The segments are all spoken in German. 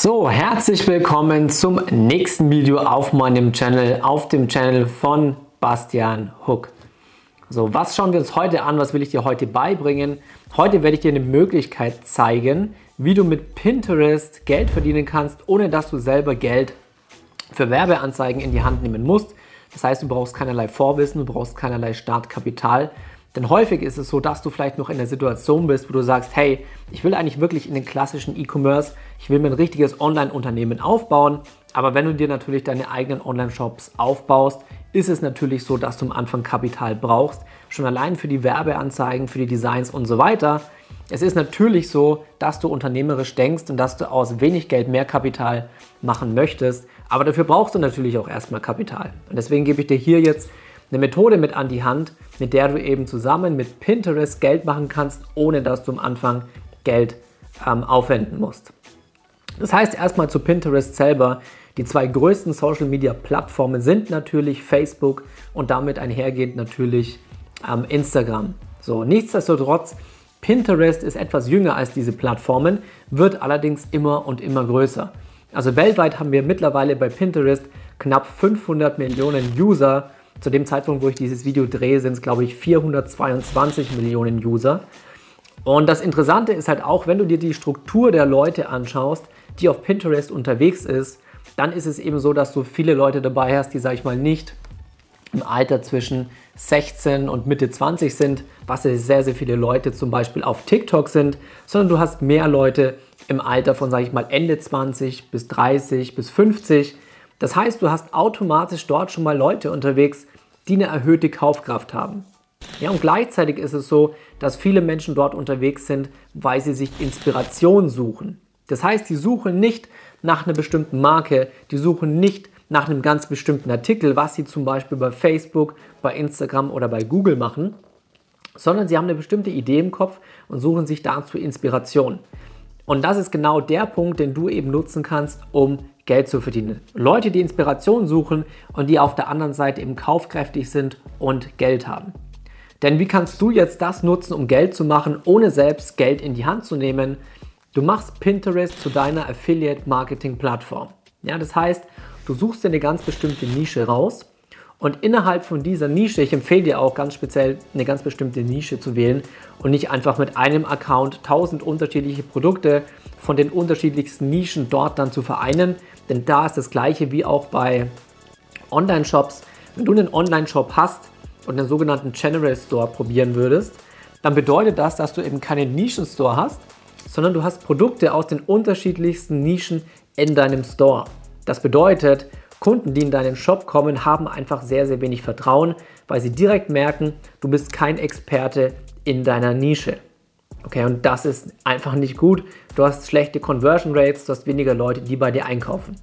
So, herzlich willkommen zum nächsten Video auf meinem Channel, auf dem Channel von Bastian Hook. So, was schauen wir uns heute an? Was will ich dir heute beibringen? Heute werde ich dir eine Möglichkeit zeigen, wie du mit Pinterest Geld verdienen kannst, ohne dass du selber Geld für Werbeanzeigen in die Hand nehmen musst. Das heißt, du brauchst keinerlei Vorwissen, du brauchst keinerlei Startkapital. Denn häufig ist es so, dass du vielleicht noch in der Situation bist, wo du sagst, hey, ich will eigentlich wirklich in den klassischen E-Commerce, ich will mir ein richtiges Online-Unternehmen aufbauen. Aber wenn du dir natürlich deine eigenen Online-Shops aufbaust, ist es natürlich so, dass du am Anfang Kapital brauchst. Schon allein für die Werbeanzeigen, für die Designs und so weiter. Es ist natürlich so, dass du unternehmerisch denkst und dass du aus wenig Geld mehr Kapital machen möchtest. Aber dafür brauchst du natürlich auch erstmal Kapital. Und deswegen gebe ich dir hier jetzt eine Methode mit an die Hand, mit der du eben zusammen mit Pinterest Geld machen kannst, ohne dass du am Anfang Geld ähm, aufwenden musst. Das heißt erstmal zu Pinterest selber. Die zwei größten Social Media Plattformen sind natürlich Facebook und damit einhergehend natürlich ähm, Instagram. So, nichtsdestotrotz, Pinterest ist etwas jünger als diese Plattformen, wird allerdings immer und immer größer. Also weltweit haben wir mittlerweile bei Pinterest knapp 500 Millionen User. Zu dem Zeitpunkt, wo ich dieses Video drehe, sind es, glaube ich, 422 Millionen User. Und das Interessante ist halt auch, wenn du dir die Struktur der Leute anschaust, die auf Pinterest unterwegs ist, dann ist es eben so, dass du viele Leute dabei hast, die, sag ich mal, nicht im Alter zwischen 16 und Mitte 20 sind, was sehr, sehr viele Leute zum Beispiel auf TikTok sind, sondern du hast mehr Leute im Alter von, sage ich mal, Ende 20 bis 30 bis 50. Das heißt, du hast automatisch dort schon mal Leute unterwegs, die eine erhöhte Kaufkraft haben. Ja, und gleichzeitig ist es so, dass viele Menschen dort unterwegs sind, weil sie sich Inspiration suchen. Das heißt, die suchen nicht nach einer bestimmten Marke, die suchen nicht nach einem ganz bestimmten Artikel, was sie zum Beispiel bei Facebook, bei Instagram oder bei Google machen, sondern sie haben eine bestimmte Idee im Kopf und suchen sich dazu Inspiration. Und das ist genau der Punkt, den du eben nutzen kannst, um Geld zu verdienen. Leute, die Inspiration suchen und die auf der anderen Seite eben kaufkräftig sind und Geld haben. Denn wie kannst du jetzt das nutzen, um Geld zu machen, ohne selbst Geld in die Hand zu nehmen? Du machst Pinterest zu deiner Affiliate-Marketing-Plattform. Ja, das heißt, du suchst dir eine ganz bestimmte Nische raus und innerhalb von dieser Nische, ich empfehle dir auch ganz speziell eine ganz bestimmte Nische zu wählen und nicht einfach mit einem Account tausend unterschiedliche Produkte von den unterschiedlichsten Nischen dort dann zu vereinen, denn da ist das gleiche wie auch bei Online-Shops. Wenn du einen Online-Shop hast und einen sogenannten General Store probieren würdest, dann bedeutet das, dass du eben keinen Nischen-Store hast, sondern du hast Produkte aus den unterschiedlichsten Nischen in deinem Store. Das bedeutet, Kunden, die in deinen Shop kommen, haben einfach sehr, sehr wenig Vertrauen, weil sie direkt merken, du bist kein Experte in deiner Nische. Okay, und das ist einfach nicht gut. Du hast schlechte Conversion Rates, du hast weniger Leute, die bei dir einkaufen.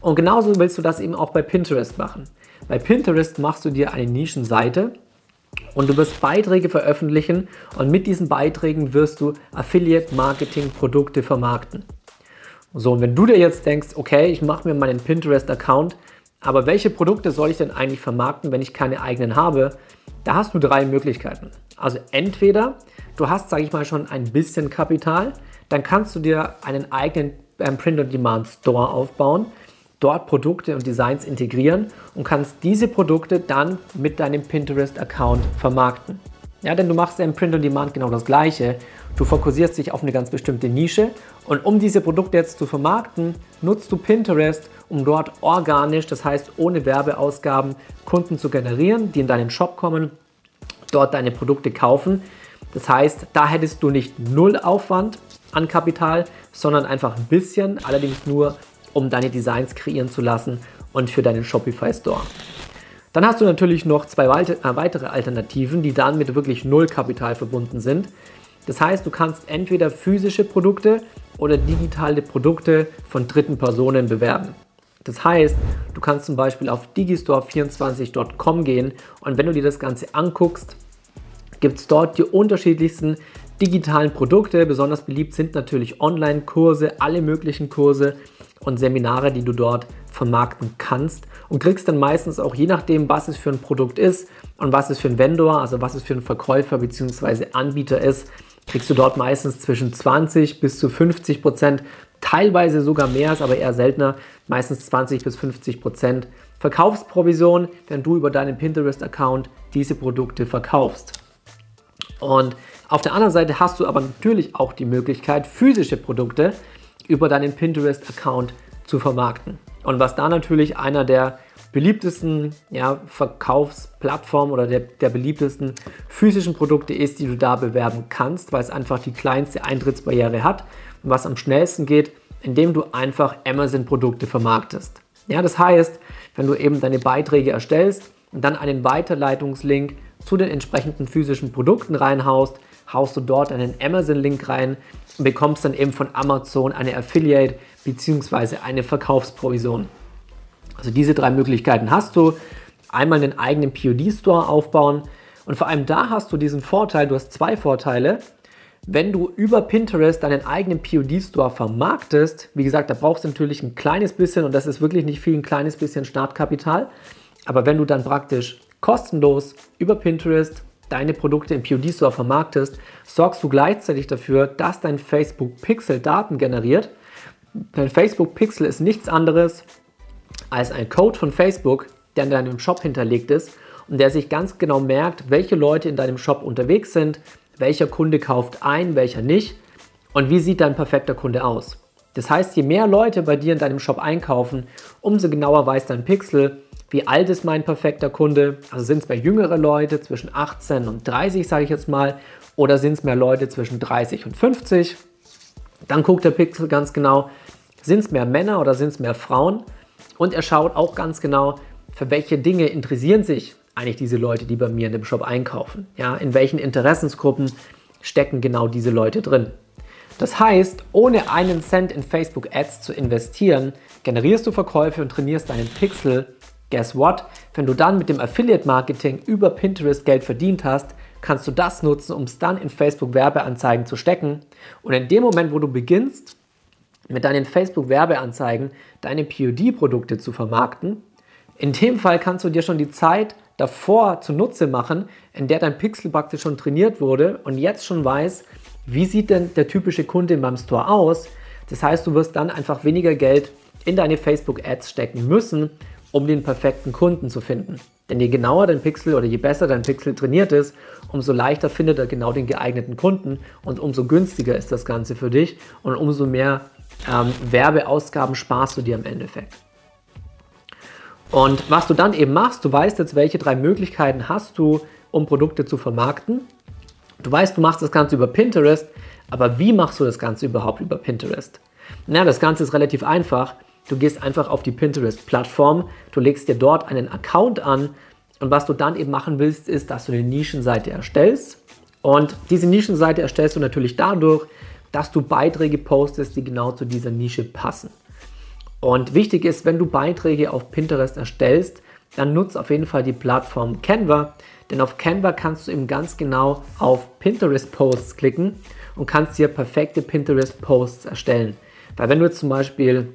Und genauso willst du das eben auch bei Pinterest machen. Bei Pinterest machst du dir eine Nischenseite und du wirst Beiträge veröffentlichen und mit diesen Beiträgen wirst du Affiliate-Marketing-Produkte vermarkten. So, und wenn du dir jetzt denkst, okay, ich mache mir meinen Pinterest-Account, aber welche Produkte soll ich denn eigentlich vermarkten, wenn ich keine eigenen habe? Da hast du drei Möglichkeiten. Also entweder du hast, sage ich mal, schon ein bisschen Kapital, dann kannst du dir einen eigenen ähm, Print-on-Demand-Store aufbauen dort Produkte und Designs integrieren und kannst diese Produkte dann mit deinem Pinterest-Account vermarkten. Ja, denn du machst ja im Print on Demand genau das gleiche. Du fokussierst dich auf eine ganz bestimmte Nische und um diese Produkte jetzt zu vermarkten, nutzt du Pinterest, um dort organisch, das heißt ohne Werbeausgaben, Kunden zu generieren, die in deinen Shop kommen, dort deine Produkte kaufen. Das heißt, da hättest du nicht null Aufwand an Kapital, sondern einfach ein bisschen, allerdings nur um deine Designs kreieren zu lassen und für deinen Shopify Store. Dann hast du natürlich noch zwei äh, weitere Alternativen, die dann mit wirklich null Kapital verbunden sind. Das heißt, du kannst entweder physische Produkte oder digitale Produkte von dritten Personen bewerben. Das heißt, du kannst zum Beispiel auf digistore24.com gehen und wenn du dir das Ganze anguckst, gibt es dort die unterschiedlichsten digitalen Produkte. Besonders beliebt sind natürlich Online-Kurse, alle möglichen Kurse und Seminare, die du dort vermarkten kannst und kriegst dann meistens auch je nachdem, was es für ein Produkt ist und was es für ein Vendor, also was es für ein Verkäufer bzw. Anbieter ist, kriegst du dort meistens zwischen 20 bis zu 50 Prozent, teilweise sogar mehr, ist aber eher seltener, meistens 20 bis 50 Prozent Verkaufsprovision, wenn du über deinen Pinterest-Account diese Produkte verkaufst. Und auf der anderen Seite hast du aber natürlich auch die Möglichkeit, physische Produkte über deinen Pinterest-Account zu vermarkten. Und was da natürlich einer der beliebtesten ja, Verkaufsplattformen oder der, der beliebtesten physischen Produkte ist, die du da bewerben kannst, weil es einfach die kleinste Eintrittsbarriere hat was am schnellsten geht, indem du einfach Amazon-Produkte vermarktest. Ja, das heißt, wenn du eben deine Beiträge erstellst und dann einen Weiterleitungslink zu den entsprechenden physischen Produkten reinhaust, haust du dort einen Amazon-Link rein und bekommst dann eben von Amazon eine Affiliate bzw. eine Verkaufsprovision. Also diese drei Möglichkeiten hast du. Einmal einen eigenen POD-Store aufbauen und vor allem da hast du diesen Vorteil, du hast zwei Vorteile. Wenn du über Pinterest deinen eigenen POD-Store vermarktest, wie gesagt, da brauchst du natürlich ein kleines bisschen und das ist wirklich nicht viel, ein kleines bisschen Startkapital. Aber wenn du dann praktisch kostenlos über Pinterest deine Produkte im POD-Store vermarktest, sorgst du gleichzeitig dafür, dass dein Facebook Pixel Daten generiert. Dein Facebook Pixel ist nichts anderes als ein Code von Facebook, der in deinem Shop hinterlegt ist und der sich ganz genau merkt, welche Leute in deinem Shop unterwegs sind, welcher Kunde kauft ein, welcher nicht und wie sieht dein perfekter Kunde aus. Das heißt, je mehr Leute bei dir in deinem Shop einkaufen, umso genauer weiß dein Pixel, wie alt ist mein perfekter Kunde. Also sind es mehr jüngere Leute zwischen 18 und 30, sage ich jetzt mal, oder sind es mehr Leute zwischen 30 und 50. Dann guckt der Pixel ganz genau, sind es mehr Männer oder sind es mehr Frauen. Und er schaut auch ganz genau, für welche Dinge interessieren sich eigentlich diese Leute, die bei mir in dem Shop einkaufen. Ja, in welchen Interessensgruppen stecken genau diese Leute drin. Das heißt, ohne einen Cent in Facebook Ads zu investieren, generierst du Verkäufe und trainierst deinen Pixel. Guess what? Wenn du dann mit dem Affiliate Marketing über Pinterest Geld verdient hast, kannst du das nutzen, um es dann in Facebook Werbeanzeigen zu stecken. Und in dem Moment, wo du beginnst, mit deinen Facebook Werbeanzeigen deine POD-Produkte zu vermarkten, in dem Fall kannst du dir schon die Zeit davor zunutze machen, in der dein Pixel praktisch schon trainiert wurde und jetzt schon weiß, wie sieht denn der typische Kunde in meinem Store aus. Das heißt, du wirst dann einfach weniger Geld in deine Facebook-Ads stecken müssen, um den perfekten Kunden zu finden. Denn je genauer dein Pixel oder je besser dein Pixel trainiert ist, umso leichter findet er genau den geeigneten Kunden und umso günstiger ist das Ganze für dich und umso mehr ähm, Werbeausgaben sparst du dir im Endeffekt. Und was du dann eben machst, du weißt jetzt, welche drei Möglichkeiten hast du, um Produkte zu vermarkten. Du weißt, du machst das Ganze über Pinterest, aber wie machst du das Ganze überhaupt über Pinterest? Na, das Ganze ist relativ einfach. Du gehst einfach auf die Pinterest-Plattform, du legst dir dort einen Account an und was du dann eben machen willst, ist, dass du eine Nischenseite erstellst. Und diese Nischenseite erstellst du natürlich dadurch, dass du Beiträge postest, die genau zu dieser Nische passen. Und wichtig ist, wenn du Beiträge auf Pinterest erstellst, dann nutze auf jeden Fall die Plattform Canva, denn auf Canva kannst du eben ganz genau auf Pinterest Posts klicken und kannst dir perfekte Pinterest Posts erstellen. Weil wenn du jetzt zum Beispiel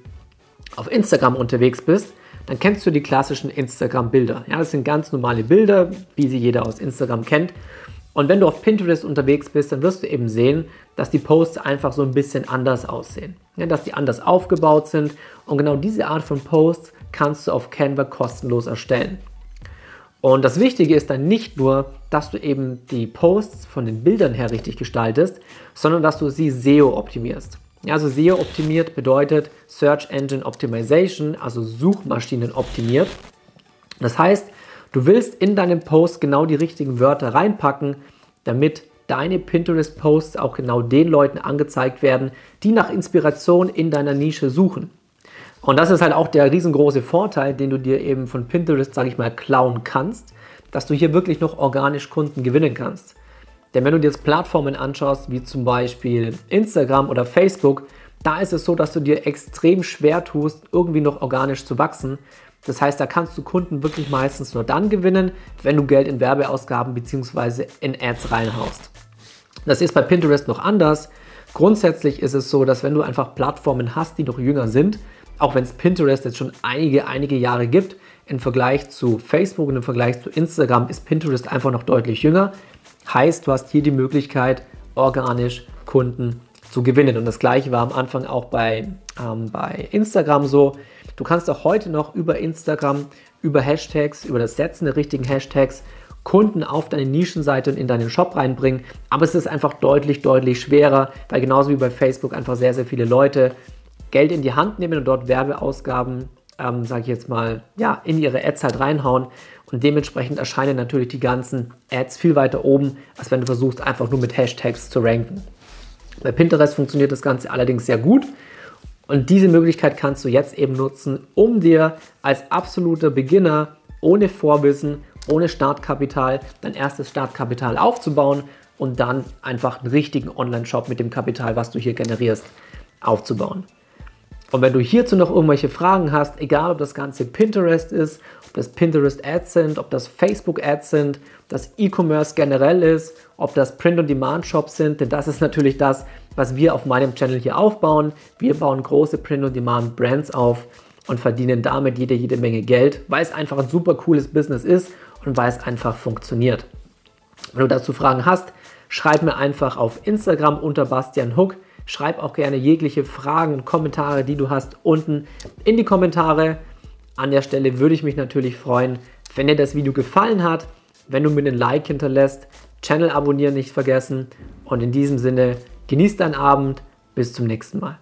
auf Instagram unterwegs bist, dann kennst du die klassischen Instagram-Bilder. Ja, das sind ganz normale Bilder, wie sie jeder aus Instagram kennt. Und wenn du auf Pinterest unterwegs bist, dann wirst du eben sehen, dass die Posts einfach so ein bisschen anders aussehen. Ja, dass die anders aufgebaut sind. Und genau diese Art von Posts kannst du auf Canva kostenlos erstellen. Und das Wichtige ist dann nicht nur, dass du eben die Posts von den Bildern her richtig gestaltest, sondern dass du sie SEO optimierst. Ja, also SEO optimiert bedeutet Search Engine Optimization, also Suchmaschinen optimiert. Das heißt, Du willst in deinem Post genau die richtigen Wörter reinpacken, damit deine Pinterest-Posts auch genau den Leuten angezeigt werden, die nach Inspiration in deiner Nische suchen. Und das ist halt auch der riesengroße Vorteil, den du dir eben von Pinterest, sage ich mal, klauen kannst, dass du hier wirklich noch organisch Kunden gewinnen kannst. Denn wenn du dir jetzt Plattformen anschaust, wie zum Beispiel Instagram oder Facebook, da ist es so, dass du dir extrem schwer tust, irgendwie noch organisch zu wachsen, das heißt, da kannst du Kunden wirklich meistens nur dann gewinnen, wenn du Geld in Werbeausgaben bzw. in Ads reinhaust. Das ist bei Pinterest noch anders. Grundsätzlich ist es so, dass wenn du einfach Plattformen hast, die noch jünger sind, auch wenn es Pinterest jetzt schon einige, einige Jahre gibt, im Vergleich zu Facebook und im Vergleich zu Instagram ist Pinterest einfach noch deutlich jünger. Heißt, du hast hier die Möglichkeit, organisch Kunden zu gewinnen. Und das gleiche war am Anfang auch bei, ähm, bei Instagram so. Du kannst auch heute noch über Instagram, über Hashtags, über das Setzen der richtigen Hashtags Kunden auf deine Nischenseite und in deinen Shop reinbringen. Aber es ist einfach deutlich, deutlich schwerer, weil genauso wie bei Facebook einfach sehr, sehr viele Leute Geld in die Hand nehmen und dort Werbeausgaben, ähm, sage ich jetzt mal, ja, in ihre Ads halt reinhauen. Und dementsprechend erscheinen natürlich die ganzen Ads viel weiter oben, als wenn du versuchst, einfach nur mit Hashtags zu ranken. Bei Pinterest funktioniert das Ganze allerdings sehr gut. Und diese Möglichkeit kannst du jetzt eben nutzen, um dir als absoluter Beginner ohne Vorwissen, ohne Startkapital dein erstes Startkapital aufzubauen und dann einfach einen richtigen Online-Shop mit dem Kapital, was du hier generierst, aufzubauen. Und wenn du hierzu noch irgendwelche Fragen hast, egal ob das Ganze Pinterest ist, ob das Pinterest Ads sind, ob das Facebook Ads sind, ob das E-Commerce generell ist, ob das Print-on-Demand-Shops sind, denn das ist natürlich das, was wir auf meinem Channel hier aufbauen. Wir bauen große Print-on-Demand-Brands auf und verdienen damit jede, jede Menge Geld, weil es einfach ein super cooles Business ist und weil es einfach funktioniert. Wenn du dazu Fragen hast, schreib mir einfach auf Instagram unter Bastian Hook. Schreib auch gerne jegliche Fragen und Kommentare, die du hast, unten in die Kommentare. An der Stelle würde ich mich natürlich freuen, wenn dir das Video gefallen hat, wenn du mir einen Like hinterlässt, Channel abonnieren nicht vergessen und in diesem Sinne Genieß deinen Abend. Bis zum nächsten Mal.